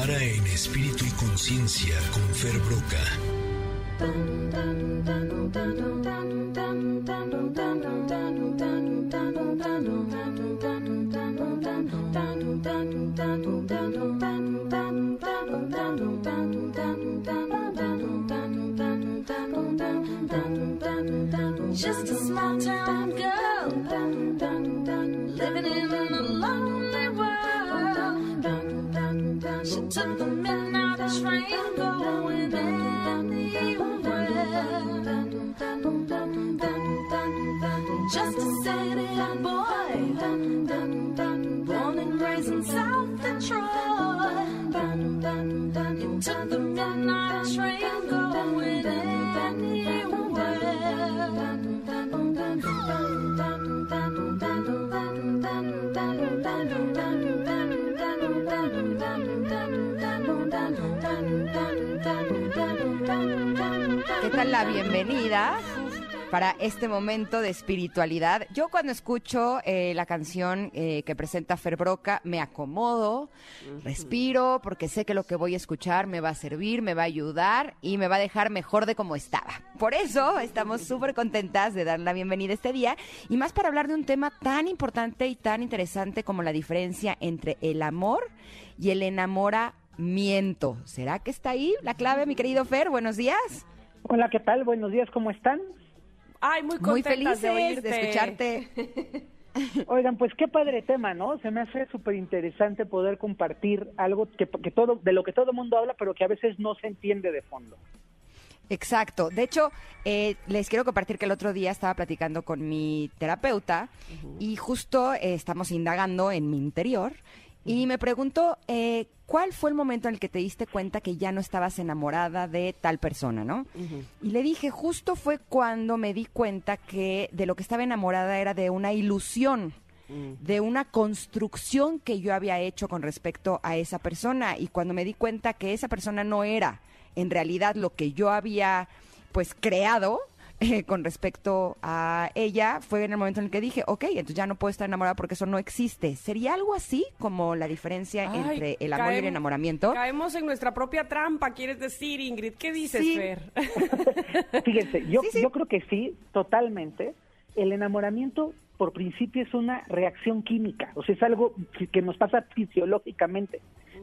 Para en espíritu y conciencia con Fer. Just a small town girl living in a Took the midnight train going anywhere. Just a city boy, born and raised in South Detroit. La bienvenida para este momento de espiritualidad? Yo cuando escucho eh, la canción eh, que presenta Fer Broca, me acomodo, respiro, porque sé que lo que voy a escuchar me va a servir, me va a ayudar y me va a dejar mejor de como estaba. Por eso estamos súper contentas de dar la bienvenida este día y más para hablar de un tema tan importante y tan interesante como la diferencia entre el amor y el enamoramiento. ¿Será que está ahí la clave, mi querido Fer? Buenos días. Hola, ¿qué tal? Buenos días, ¿cómo están? Ay, muy Muy contentas felices de de, oírte. escucharte. Oigan, pues qué padre tema, ¿no? Se me hace súper interesante poder compartir algo que, que todo, de lo que todo el mundo habla, pero que a veces no se entiende de fondo. Exacto. De hecho, eh, les quiero compartir que el otro día estaba platicando con mi terapeuta y justo eh, estamos indagando en mi interior y me preguntó eh, cuál fue el momento en el que te diste cuenta que ya no estabas enamorada de tal persona, ¿no? Y le dije, justo fue cuando me di cuenta que de lo que estaba enamorada era de una ilusión de una construcción que yo había hecho con respecto a esa persona. Y cuando me di cuenta que esa persona no era en realidad lo que yo había pues creado eh, con respecto a ella fue en el momento en el que dije, ok, entonces ya no puedo estar enamorada porque eso no existe. ¿Sería algo así como la diferencia Ay, entre el amor y el enamoramiento? Caemos en nuestra propia trampa, quieres decir, Ingrid. ¿Qué dices, Sí. Fer? Fíjense, yo, Sí, sí. yo creo que sí, totalmente. El enamoramiento, por principio, es una reacción química, o sea, es algo que- que nos pasa fisiológicamente.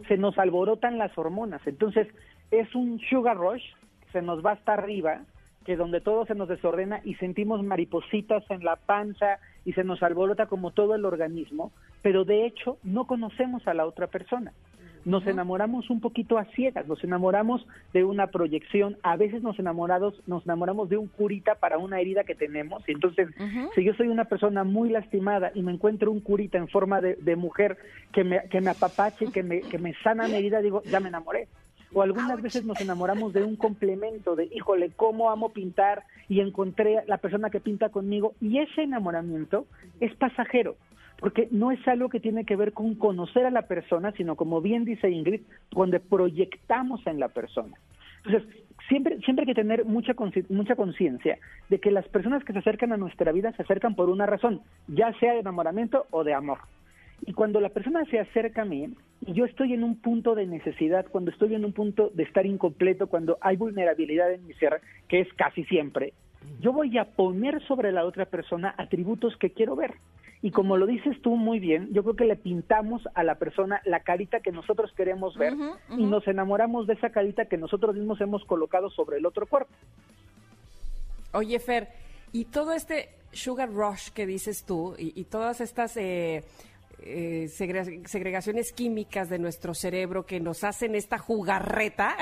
Se nos alborotan las hormonas, entonces es un sugar rush, se nos va hasta arriba, que donde todo se nos desordena y sentimos maripositas en la panza y se nos alborota como todo el organismo, pero de hecho no conocemos a la otra persona. Nos enamoramos un poquito a ciegas, nos enamoramos de una proyección, a veces nos enamorados, nos enamoramos de un curita para una herida que tenemos, y entonces si yo soy una persona muy lastimada y me encuentro un curita en forma de, de mujer que me, que me apapache, que me, que me sana mi herida, digo, ya me enamoré. O algunas veces nos enamoramos de un complemento, de, híjole, cómo amo pintar y encontré la persona que pinta conmigo. Y ese enamoramiento es pasajero, porque no es algo que tiene que ver con conocer a la persona, sino como bien dice Ingrid, donde proyectamos en la persona. Entonces, siempre, siempre hay que tener mucha mucha conciencia de que las personas que se acercan a nuestra vida se acercan por una razón, ya sea de enamoramiento o de amor. Y cuando la persona se acerca a mí, y yo estoy en un punto de necesidad, cuando estoy en un punto de estar incompleto, cuando hay vulnerabilidad en mi ser, que es casi siempre, yo voy a poner sobre la otra persona atributos que quiero ver. Y como lo dices tú muy bien, yo creo que le pintamos a la persona la carita que nosotros queremos ver y nos enamoramos de esa carita que nosotros mismos hemos colocado sobre el otro cuerpo. Oye, Fer, y todo este sugar rush que dices tú y, y todas estas eh, eh, segre- segregaciones químicas de nuestro cerebro que nos hacen esta jugarreta,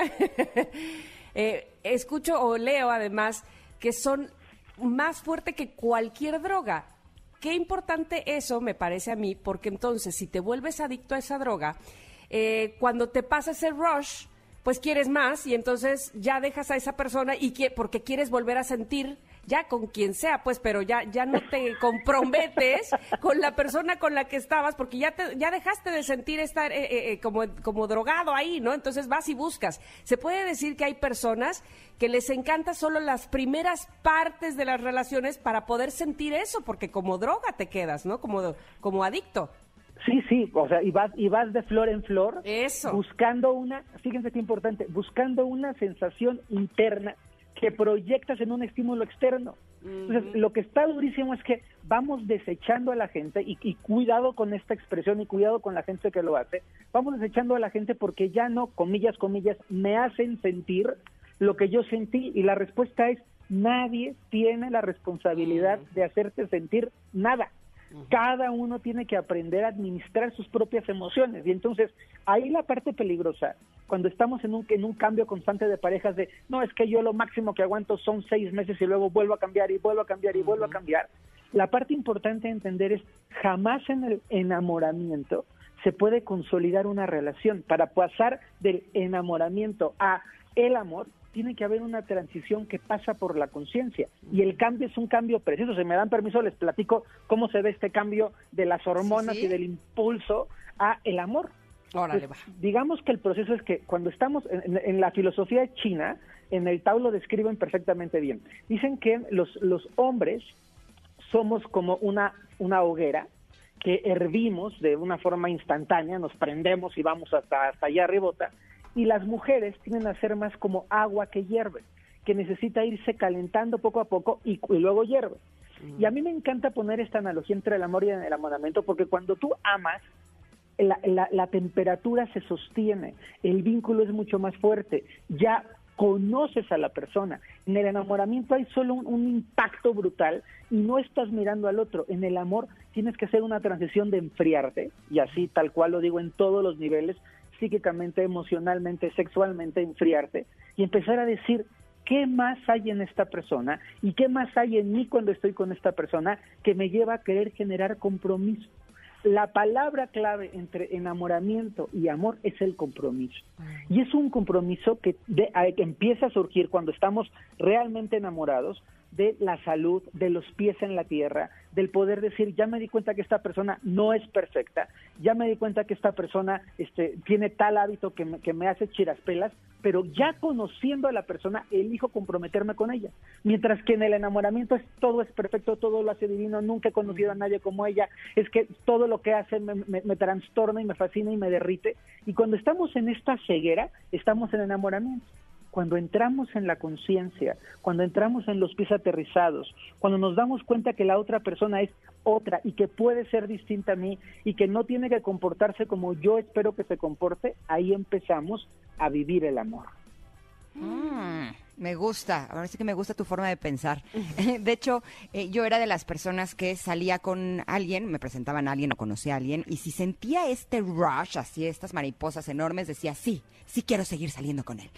eh, escucho o leo además que son más fuerte que cualquier droga. Qué importante eso me parece a mí, porque entonces si te vuelves adicto a esa droga, eh, cuando te pasa ese rush, pues quieres más y entonces ya dejas a esa persona y que, porque quieres volver a sentir ya con quien sea, pues, pero ya ya no te comprometes con la persona con la que estabas porque ya te, ya dejaste de sentir estar eh, eh, eh, como como drogado ahí, ¿no? Entonces vas y buscas. Se puede decir que hay personas que les encanta solo las primeras partes de las relaciones para poder sentir eso, porque como droga te quedas, ¿no? Como como adicto. Sí, sí, o sea, y vas, y vas de flor en flor, Eso. buscando una, fíjense qué importante, buscando una sensación interna que proyectas en un estímulo externo. Entonces, lo que está durísimo es que vamos desechando a la gente, y, y cuidado con esta expresión y cuidado con la gente que lo hace, vamos desechando a la gente porque ya no, comillas, comillas, me hacen sentir lo que yo sentí, y la respuesta es, nadie tiene la responsabilidad de hacerte sentir nada. Cada uno tiene que aprender a administrar sus propias emociones. Y entonces, ahí la parte peligrosa, cuando estamos en un, en un cambio constante de parejas de, no, es que yo lo máximo que aguanto son seis meses y luego vuelvo a cambiar y vuelvo a cambiar y vuelvo a cambiar. La parte importante de entender es, jamás en el enamoramiento se puede consolidar una relación. Para pasar del enamoramiento a el amor, tiene que haber una transición que pasa por la conciencia. Y el cambio es un cambio preciso. Si me dan permiso, les platico cómo se ve este cambio de las hormonas Sí, sí. y del impulso a el amor. Órale, Pues, va. digamos que el proceso es que cuando estamos en, en la filosofía china, en el Tao lo describen perfectamente bien. Dicen que los, los hombres somos como una, una hoguera que hervimos de una forma instantánea, nos prendemos y vamos hasta, hasta allá arribota, y las mujeres tienden a ser más como agua que hierve, que necesita irse calentando poco a poco y, luego hierve. Y a mí me encanta poner esta analogía entre el amor y el enamoramiento, porque cuando tú amas, la, la- temperatura se sostiene, el vínculo es mucho más fuerte, ya conoces a la persona. En el enamoramiento hay solo un impacto brutal y no estás mirando al otro. En el amor tienes que hacer una transición de enfriarte, y así tal cual lo digo en todos los niveles, psíquicamente, emocionalmente, sexualmente, enfriarte, y empezar a decir, ¿qué más hay en esta persona? ¿Y qué más hay en mí cuando estoy con esta persona que me lleva a querer generar compromiso? La palabra clave entre enamoramiento y amor es el compromiso. Y es un compromiso que, de- a- que empieza a surgir cuando estamos realmente enamorados de la salud, de los pies en la tierra, del poder decir, ya me di cuenta que esta persona no es perfecta, ya me di cuenta que esta persona este, tiene tal hábito que me, que me hace chiraspelas, pero ya conociendo a la persona, elijo comprometerme con ella. Mientras que en el enamoramiento es, todo es perfecto, todo lo hace divino, nunca he conocido a nadie como ella, es que todo lo que hace me, me- me trastorna y me fascina y me derrite. Y cuando estamos en esta ceguera, estamos en enamoramiento cuando entramos en la conciencia, cuando entramos en los pies aterrizados, cuando nos damos cuenta que la otra persona es otra y que puede ser distinta a mí y que no tiene que comportarse como yo espero que se comporte, ahí empezamos a vivir el amor. Mm, me gusta, ahora sí que me gusta tu forma de pensar. De hecho, eh, yo era de las personas que salía con alguien, me presentaban a alguien o conocía a alguien, y si sentía este rush, así estas mariposas enormes, decía, sí, sí quiero seguir saliendo con él.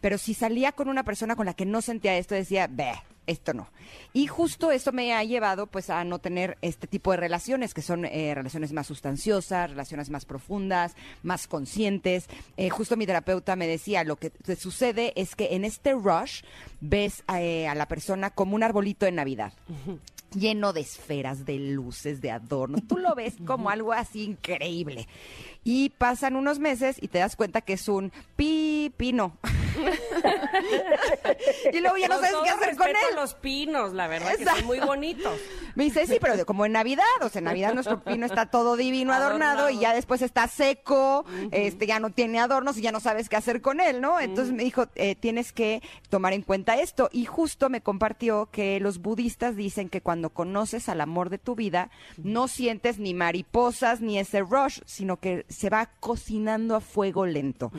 Pero si salía con una persona con la que no sentía esto, decía, ve, esto no. Y justo esto me ha llevado pues a no tener este tipo de relaciones, que son eh, relaciones más sustanciosas, relaciones más profundas, más conscientes. Eh, justo mi terapeuta me decía, lo que te sucede es que en este rush ves eh, a la persona como un arbolito de Navidad. lleno de esferas, de luces, de adornos. Tú lo ves como algo así increíble. Y pasan unos meses y te das cuenta que es un pipino. y luego ya no sabes qué hacer con él. Los pinos, la verdad, que Exacto. son muy bonitos. Me dice, sí, pero como en Navidad, o sea, en Navidad nuestro pino está todo divino, adornado, Adornado. y ya después está seco, este ya no tiene adornos y ya no sabes qué hacer con él, ¿no? Entonces me dijo, eh, tienes que tomar en cuenta esto. Y justo me compartió que los budistas dicen que cuando conoces al amor de tu vida, no sientes ni mariposas ni ese rush, sino que se va cocinando a fuego lento.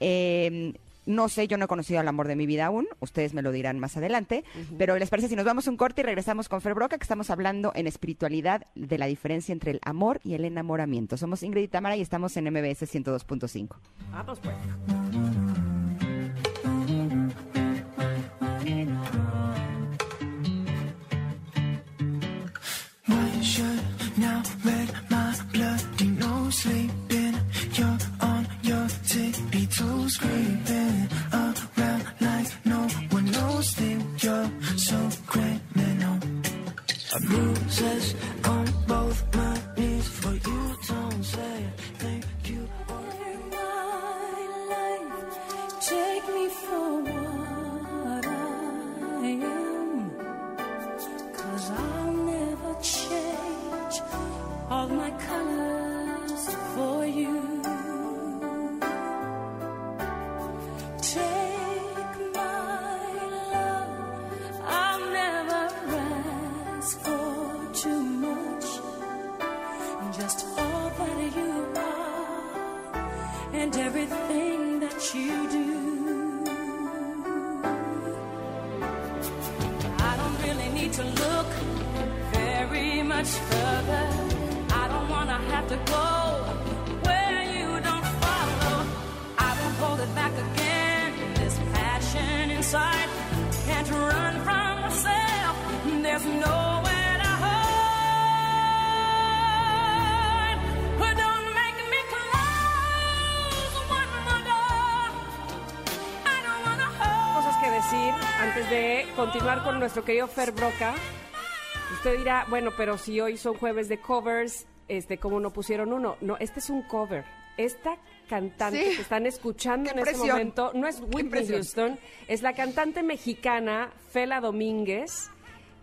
Eh, no sé, yo no he conocido al amor de mi vida aún, ustedes me lo dirán más adelante, pero ¿les parece si nos vamos un corte y regresamos con Fer Broca, que estamos hablando en espiritualidad de la diferencia entre el amor y el enamoramiento? Somos Ingrid y Tamara y estamos en MBS 102.5. Vamos pues. Now and everything that you do. I don't really need to look very much further. I don't wanna have to go antes de continuar con nuestro querido Fer Broca. Usted dirá, bueno, pero si hoy son jueves de covers, este, ¿cómo no pusieron uno? No, este es un cover. Esta cantante Sí. que están escuchando Qué en este momento no es Whitney. Houston, es la cantante mexicana Fela Domínguez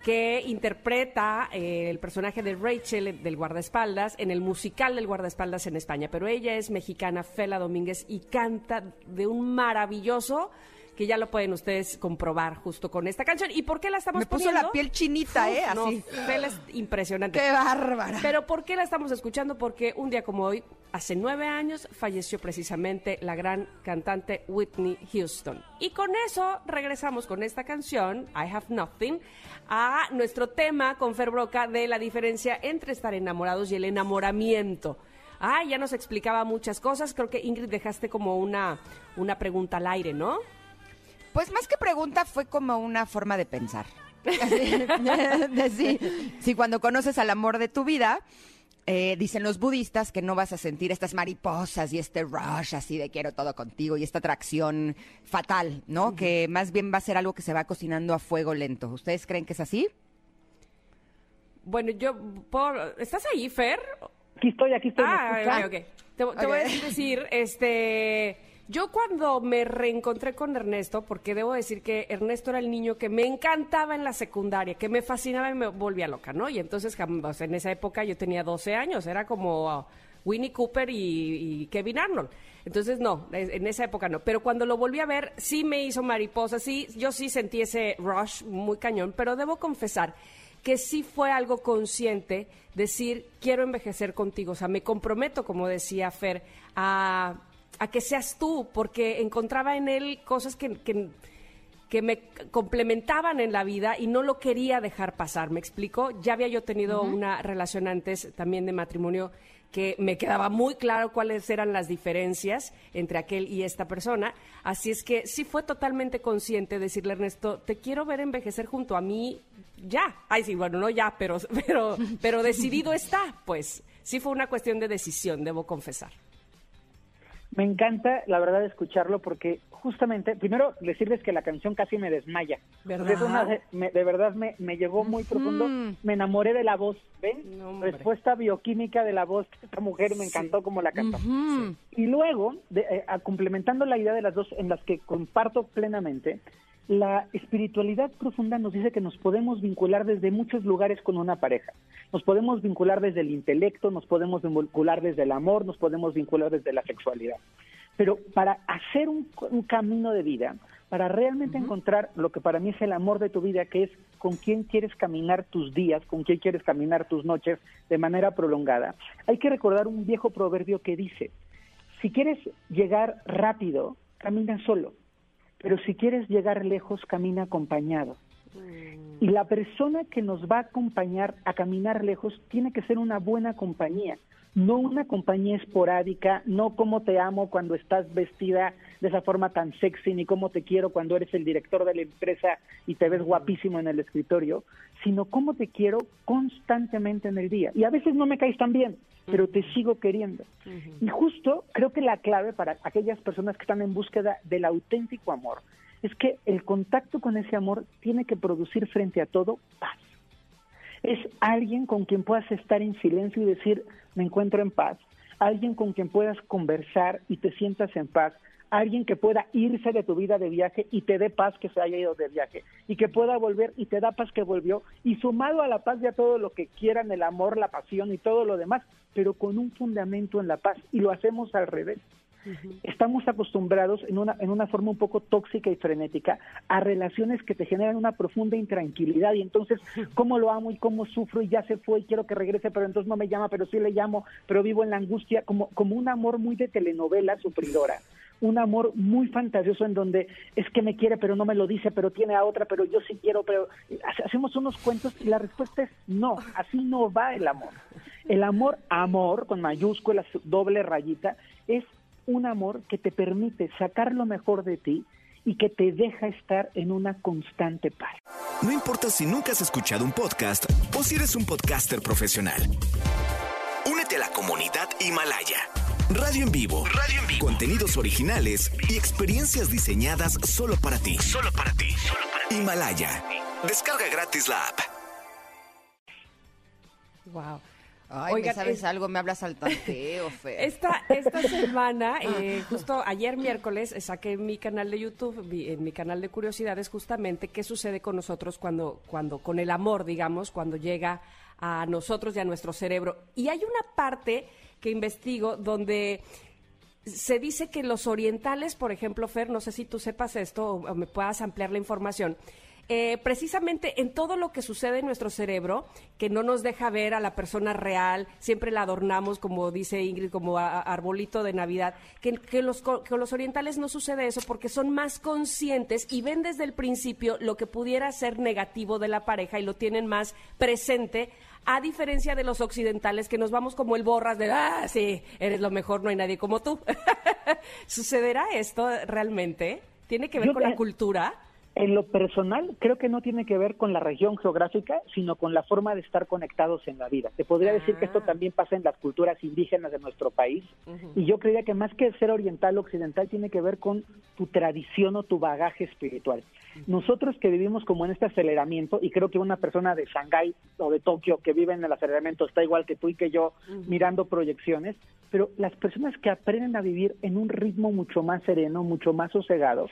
que interpreta eh, el personaje de Rachel del guardaespaldas en el musical del guardaespaldas en España. Pero ella es mexicana, Fela Domínguez, y canta de un maravilloso que ya lo pueden ustedes comprobar justo con esta canción. ¿Y por qué la estamos Me puso poniendo? la piel chinita, ¿eh? No, Así. Fela es impresionante. ¡Qué bárbara! Pero ¿por qué la estamos escuchando? Porque un día como hoy, hace nueve años, falleció precisamente la gran cantante Whitney Houston. Y con eso regresamos con esta canción, I Have Nothing, a nuestro tema con Fer Broca de la diferencia entre estar enamorados y el enamoramiento. Ah, ya nos explicaba muchas cosas. Creo que Ingrid dejaste como una, una pregunta al aire, ¿no? Pues más que pregunta fue como una forma de pensar. de sí, sí, cuando conoces al amor de tu vida, eh, dicen los budistas que no vas a sentir estas mariposas y este rush así de quiero todo contigo y esta atracción fatal, ¿no? Que más bien va a ser algo que se va cocinando a fuego lento. ¿Ustedes creen que es así? Bueno, yo... por- ¿Estás ahí, Fer? Aquí estoy, aquí estoy. ¿me Ah, ok, ok. Te, te voy a decir, este, yo cuando me reencontré con Ernesto, porque debo decir que Ernesto era el niño que me encantaba en la secundaria, que me fascinaba y me volvía loca, ¿no? Y entonces, en esa época yo tenía 12 años, era como uh, Winnie Cooper y, Kevin Arnold. Entonces, no, en esa época no. Pero cuando lo volví a ver, sí me hizo mariposa, sí, yo sí sentí ese rush muy cañón, pero debo confesar que sí fue algo consciente decir, quiero envejecer contigo, o sea, me comprometo, como decía Fer, a, a que seas tú, porque encontraba en él cosas que, que, que me complementaban en la vida y no lo quería dejar pasar, ¿me explico? Ya había yo tenido una relación antes también de matrimonio que me quedaba muy claro cuáles eran las diferencias entre aquel y esta persona. Así es que sí fue totalmente consciente decirle a Ernesto, te quiero ver envejecer junto a mí ya. Ay, sí, bueno, no ya, pero, pero, pero decidido está, pues. Sí fue una cuestión de decisión, debo confesar. Me encanta, la verdad, escucharlo porque justamente, primero decirles que la canción casi me desmaya. ¿Verdad? Porque es una de, me- de verdad me, me llegó muy profundo. Me enamoré de la voz, ¿ven? No. Respuesta bioquímica de la voz esta mujer, me encantó como la cantó. Y luego, de- eh, a- complementando la idea de las dos en las que comparto plenamente, la espiritualidad profunda nos dice que nos podemos vincular desde muchos lugares con una pareja. Nos podemos vincular desde el intelecto, nos podemos vincular desde el amor, nos podemos vincular desde la sexualidad. Pero para hacer un, un camino de vida, para realmente encontrar lo que para mí es el amor de tu vida, que es con quién quieres caminar tus días, con quién quieres caminar tus noches de manera prolongada, hay que recordar un viejo proverbio que dice, si quieres llegar rápido, camina solo, pero si quieres llegar lejos, camina acompañado. Y la persona que nos va a acompañar a caminar lejos tiene que ser una buena compañía, no una compañía esporádica, no como te amo cuando estás vestida de esa forma tan sexy, ni cómo te quiero cuando eres el director de la empresa y te ves guapísimo en el escritorio, sino cómo te quiero constantemente en el día. Y a veces no me caes tan bien, pero te sigo queriendo. Y justo creo que la clave para aquellas personas que están en búsqueda del auténtico amor es que el contacto con ese amor tiene que producir frente a todo paz. Es alguien con quien puedas estar en silencio y decir, me encuentro en paz. Alguien con quien puedas conversar y te sientas en paz. Alguien que pueda irse de tu vida de viaje y te dé paz que se haya ido de viaje. Y que pueda volver y te da paz que volvió. Y sumado a la paz ya todo lo que quieran, el amor, la pasión y todo lo demás, pero con un fundamento en la paz. Y lo hacemos al revés. Estamos acostumbrados en una, en una forma un poco tóxica y frenética a relaciones que te generan una profunda intranquilidad y entonces cómo lo amo y cómo sufro y ya se fue y quiero que regrese, pero entonces no me llama, pero sí le llamo, pero vivo en la angustia, como, como un amor muy de telenovela sufridora. Un amor muy fantasioso en donde es que me quiere pero no me lo dice, pero tiene a otra, pero yo sí quiero, pero hace- hacemos unos cuentos y la respuesta es no, así no va el amor. El amor, amor, con mayúsculas, doble rayita, es un amor que te permite sacar lo mejor de ti y que te deja estar en una constante paz. No importa si nunca has escuchado un podcast o si eres un podcaster profesional. Únete a la comunidad Himalaya. Radio en vivo. Radio en vivo. Contenidos originales y experiencias diseñadas solo para ti. Solo para ti. Himalaya. Descarga gratis la app. Wow. Ay, Oigan, ¿me sabes es- algo? Me hablas al tanteo, Fer. Esta, esta semana, eh, justo ayer miércoles, eh, saqué en mi canal de YouTube, vi- en mi canal de curiosidades, justamente qué sucede con nosotros cuando, cuando, con el amor, digamos, cuando llega a nosotros y a nuestro cerebro. Y hay una parte que investigo donde se dice que los orientales, por ejemplo, Fer, no sé si tú sepas esto o me puedas ampliar la información. Eh, precisamente en todo lo que sucede en nuestro cerebro, que no nos deja ver a la persona real, siempre la adornamos, como dice Ingrid, como a- a- arbolito de Navidad, que, que los, que los orientales no sucede eso porque son más conscientes y ven desde el principio lo que pudiera ser negativo de la pareja y lo tienen más presente a diferencia de los occidentales que nos vamos como el borras de, ah, sí, eres lo mejor, no hay nadie como tú. ¿Sucederá esto realmente? ¿Tiene que ver Yo con la cultura? En lo personal, creo que no tiene que ver con la región geográfica, sino con la forma de estar conectados en la vida. Te podría decir que esto también pasa en las culturas indígenas de nuestro país. Y yo creía que más que ser oriental o occidental, tiene que ver con tu tradición o tu bagaje espiritual. Nosotros que vivimos como en este aceleramiento, y creo que una persona de Shanghái o de Tokio que vive en el aceleramiento está igual que tú y que yo mirando proyecciones, pero las personas que aprenden a vivir en un ritmo mucho más sereno, mucho más sosegado,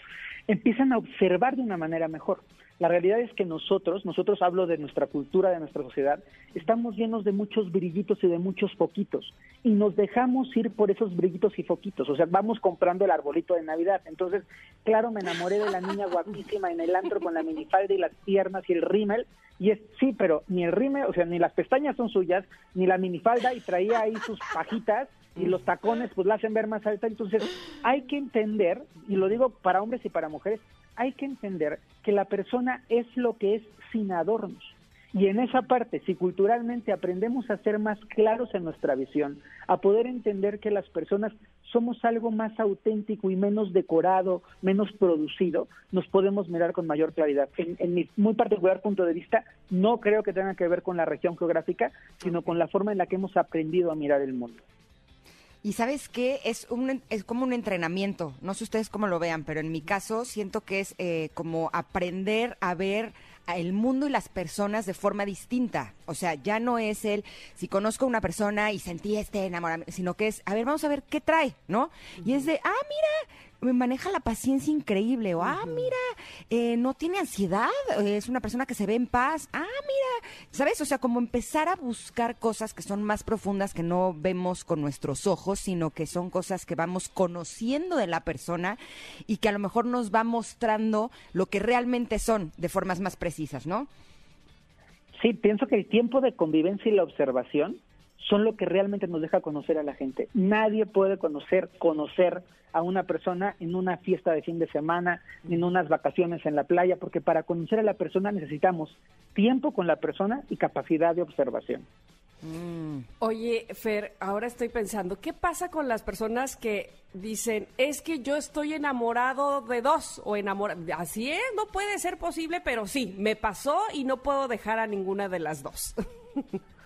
empiezan a observar de una manera mejor. La realidad es que nosotros, nosotros hablo de nuestra cultura, de nuestra sociedad, estamos llenos de muchos brillitos y de muchos foquitos y nos dejamos ir por esos brillitos y foquitos, o sea, vamos comprando el arbolito de Navidad. Entonces, claro, me enamoré de la niña guapísima en el antro con la minifalda y las piernas y el rímel y es sí, pero ni el rímel, o sea, ni las pestañas son suyas, ni la minifalda y traía ahí sus pajitas y los tacones pues la hacen ver más alta. Entonces hay que entender, y lo digo para hombres y para mujeres, hay que entender que la persona es lo que es sin adornos. Y en esa parte, si culturalmente aprendemos a ser más claros en nuestra visión, a poder entender que las personas somos algo más auténtico y menos decorado, menos producido, nos podemos mirar con mayor claridad. En, en mi muy particular punto de vista, no creo que tenga que ver con la región geográfica, sino con la forma en la que hemos aprendido a mirar el mundo. Y sabes qué, es, un, es como un entrenamiento, no sé ustedes cómo lo vean, pero en mi caso siento que es eh, como aprender a ver el mundo y las personas de forma distinta. O sea, ya no es el, si conozco a una persona y sentí este enamoramiento, sino que es, a ver, vamos a ver qué trae, ¿no? Y es de, ah, mira, me maneja la paciencia increíble, o ah, mira, eh, no tiene ansiedad, es una persona que se ve en paz, ah, mira, ¿sabes? O sea, como empezar a buscar cosas que son más profundas que no vemos con nuestros ojos, sino que son cosas que vamos conociendo de la persona y que a lo mejor nos va mostrando lo que realmente son de formas más precisas, ¿no? Sí, pienso que el tiempo de convivencia y la observación son lo que realmente nos deja conocer a la gente. Nadie puede conocer, conocer a una persona en una fiesta de fin de semana, ni en unas vacaciones en la playa, porque para conocer a la persona necesitamos tiempo con la persona y capacidad de observación. Oye, Fer, ahora estoy pensando, ¿qué pasa con las personas que dicen, es que yo estoy enamorado de dos o enamorado? Así es, no puede ser posible, pero sí, me pasó y no puedo dejar a ninguna de las dos.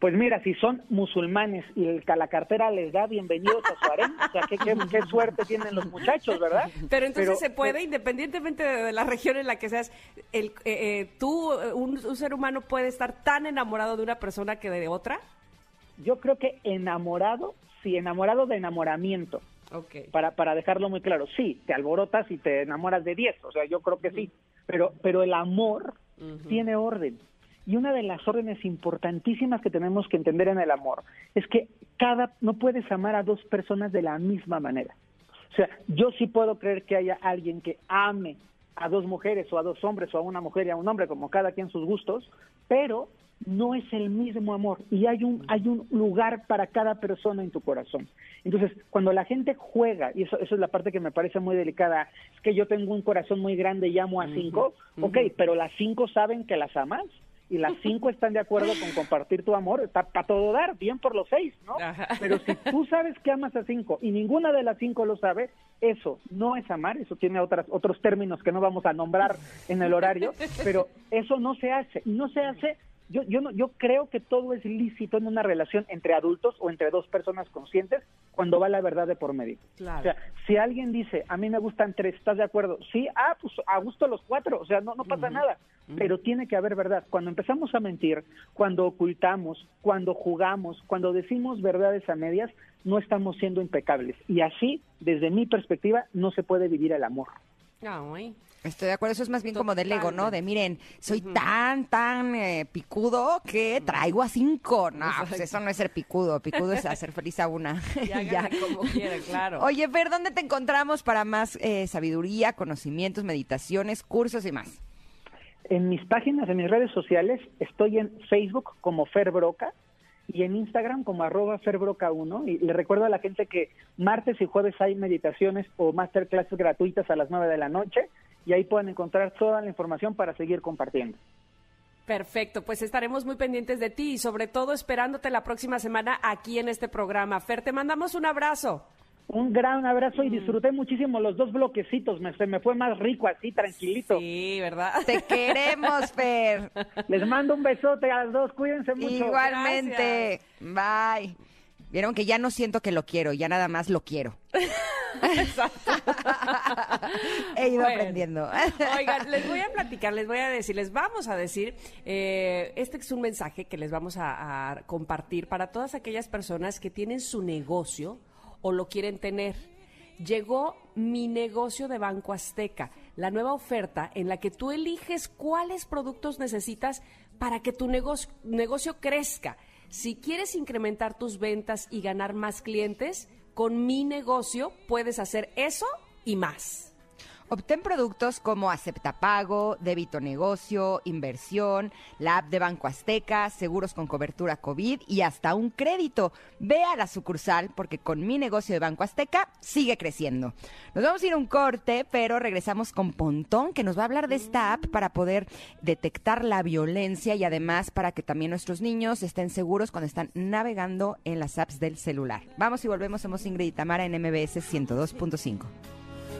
Pues mira, si son musulmanes y el, la cartera les da bienvenidos a su harén, o sea, qué, qué- qué suerte tienen los muchachos, ¿verdad? Pero entonces Pero- se puede, independientemente de, de la región en la que seas, el, eh, eh, tú, un, un ser humano puede estar tan enamorado de una persona que de otra. Yo creo que enamorado, sí, enamorado de enamoramiento, Ok. para, para dejarlo muy claro, sí, te alborotas y te enamoras de 10, o sea, yo creo que sí, pero, pero el amor tiene orden. Y una de las órdenes importantísimas que tenemos que entender en el amor es que cada no puedes amar a dos personas de la misma manera. O sea, yo sí puedo creer que haya alguien que ame a dos mujeres o a dos hombres o a una mujer y a un hombre, como cada quien sus gustos, pero no es el mismo amor y hay un hay un lugar para cada persona en tu corazón. Entonces, cuando la gente juega, y eso, eso es la parte que me parece muy delicada, es que yo tengo un corazón muy grande y amo a cinco, ok, pero las cinco saben que las amas y las cinco están de acuerdo con compartir tu amor, está para todo dar, bien por los seis, ¿no? Ajá. Pero si tú sabes que amas a cinco y ninguna de las cinco lo sabe, eso no es amar, eso tiene otras, otros términos que no vamos a nombrar en el horario, pero eso no se hace, y no se hace yo, yo, no, yo creo que todo es lícito en una relación entre adultos o entre dos personas conscientes cuando va la verdad de por medio. Claro. O sea, si alguien dice, a mí me gustan tres, ¿estás de acuerdo? Sí, ah, pues a gusto los cuatro, o sea, no, no pasa nada. Pero tiene que haber verdad. Cuando empezamos a mentir, cuando ocultamos, cuando jugamos, cuando decimos verdades a medias, no estamos siendo impecables. Y así, desde mi perspectiva, no se puede vivir el amor. Ay, Estoy de acuerdo, eso es más bien como del ego, ¿no? De miren, soy tan, tan eh, picudo que traigo a cinco. No, pues eso no es ser picudo, picudo es hacer feliz a una. ya, Ya. como quieran, claro. Oye, Fer, ¿dónde te encontramos para más eh, sabiduría, conocimientos, meditaciones, cursos y más? En mis páginas, en mis redes sociales, estoy en Facebook como Fer Broca y en Instagram como arroba ferbroca1. Y le recuerdo a la gente que martes y jueves hay meditaciones o masterclasses gratuitas a las 9 de la noche y ahí pueden encontrar toda la información para seguir compartiendo. Perfecto, pues estaremos muy pendientes de ti y sobre todo esperándote la próxima semana aquí en este programa. Fer, te mandamos un abrazo. Un gran abrazo y disfruté muchísimo los dos bloquecitos. Me, se me fue más rico así, tranquilito. Sí, ¿verdad? Te queremos, Fer. Les mando un besote a las dos. Cuídense mucho. Igualmente. Bye. Vieron que ya no siento que lo quiero, ya nada más lo quiero. He ido Bueno. aprendiendo. Oigan, les voy a platicar, les voy a decir, les vamos a decir, eh, este es un mensaje que les vamos a, a compartir para todas aquellas personas que tienen su negocio o lo quieren tener. Llegó mi negocio de Banco Azteca, la nueva oferta en la que tú eliges cuáles productos necesitas para que tu negocio, negocio crezca. Si quieres incrementar tus ventas y ganar más clientes, con mi negocio puedes hacer eso y más. Obtén productos como Aceptapago, Débito Negocio, Inversión, la app de Banco Azteca, seguros con cobertura COVID y hasta un crédito. Ve a la sucursal porque con mi negocio de Banco Azteca sigue creciendo. Nos vamos a ir a un corte, pero regresamos con Pontón que nos va a hablar de esta app para poder detectar la violencia y además para que también nuestros niños estén seguros cuando están navegando en las apps del celular. Vamos y volvemos, somos Ingrid y Tamara en MBS 102.5.